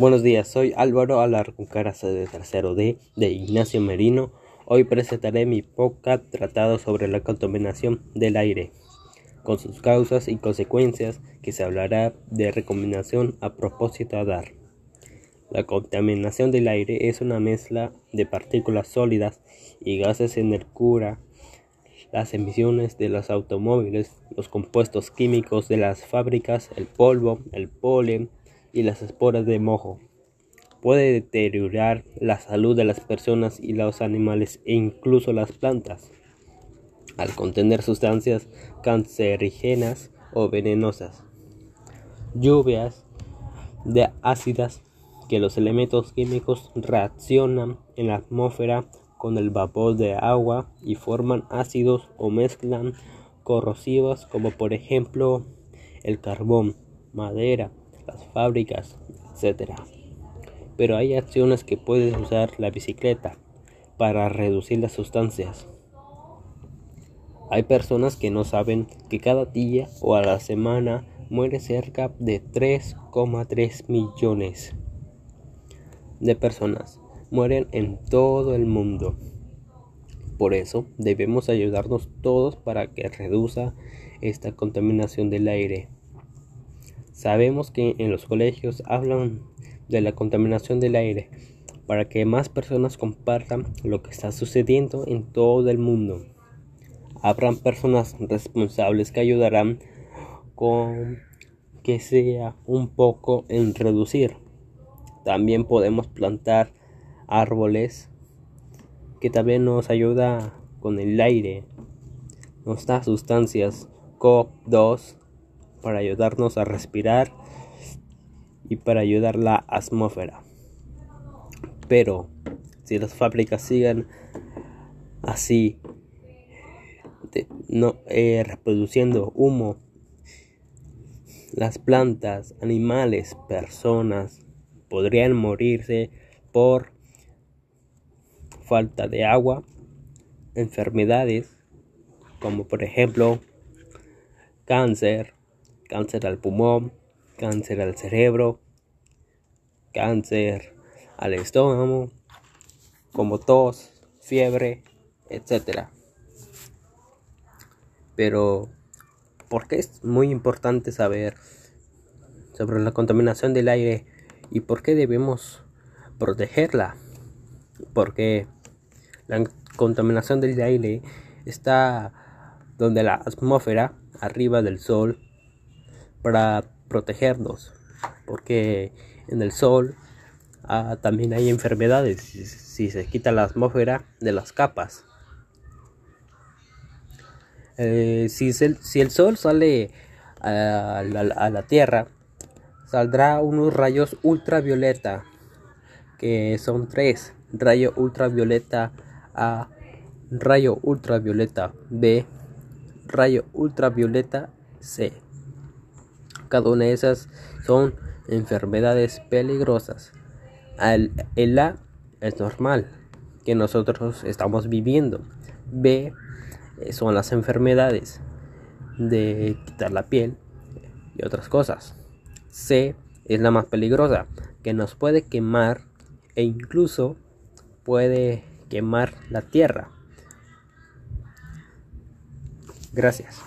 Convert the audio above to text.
Buenos días, soy Álvaro Alarcón de tercero D de Ignacio Merino. Hoy presentaré mi podcast tratado sobre la contaminación del aire, con sus causas y consecuencias, que se hablará de recomendación a propósito a dar. La contaminación del aire es una mezcla de partículas sólidas y gases en el cura, las emisiones de los automóviles, los compuestos químicos de las fábricas, el polvo, el polen, y las esporas de mojo. Puede deteriorar la salud de las personas y los animales e incluso las plantas, al contener sustancias cancerígenas o venenosas. Lluvias de ácidas que los elementos químicos reaccionan en la atmósfera con el vapor de agua y forman ácidos o mezclan corrosivos como por ejemplo el carbón, madera, las fábricas, etc. Pero hay acciones que puedes usar la bicicleta para reducir las sustancias. Hay personas que no saben que cada día o a la semana muere cerca de 3,3 millones de personas. Mueren en todo el mundo. Por eso debemos ayudarnos todos para que reduzca esta contaminación del aire. Sabemos que en los colegios hablan de la contaminación del aire para que más personas compartan lo que está sucediendo en todo el mundo. Habrán personas responsables que ayudarán con que sea un poco en reducir. También podemos plantar árboles que también nos ayuda con el aire. Nos da sustancias COP2 para ayudarnos a respirar y para ayudar la atmósfera. Pero si las fábricas siguen así, no, eh, reproduciendo humo, las plantas, animales, personas podrían morirse por falta de agua, enfermedades como por ejemplo cáncer, cáncer al pulmón, cáncer al cerebro, cáncer al estómago, como tos, fiebre, etc. Pero, ¿por qué es muy importante saber sobre la contaminación del aire y por qué debemos protegerla? Porque la contaminación del aire está donde la atmósfera, arriba del sol, para protegernos, porque en el sol ah, también hay enfermedades si, se quita la atmósfera de las capas. Eh, si, el sol sale a la, a la Tierra, saldrá unos rayos ultravioleta, que son tres, rayo ultravioleta A, rayo ultravioleta B, rayo ultravioleta C. Cada una de esas son enfermedades peligrosas. el A es normal, que nosotros estamos viviendo. B eh, son las enfermedades de quitar la piel y otras cosas. C es la más peligrosa, que nos puede quemar e incluso puede quemar la tierra. Gracias.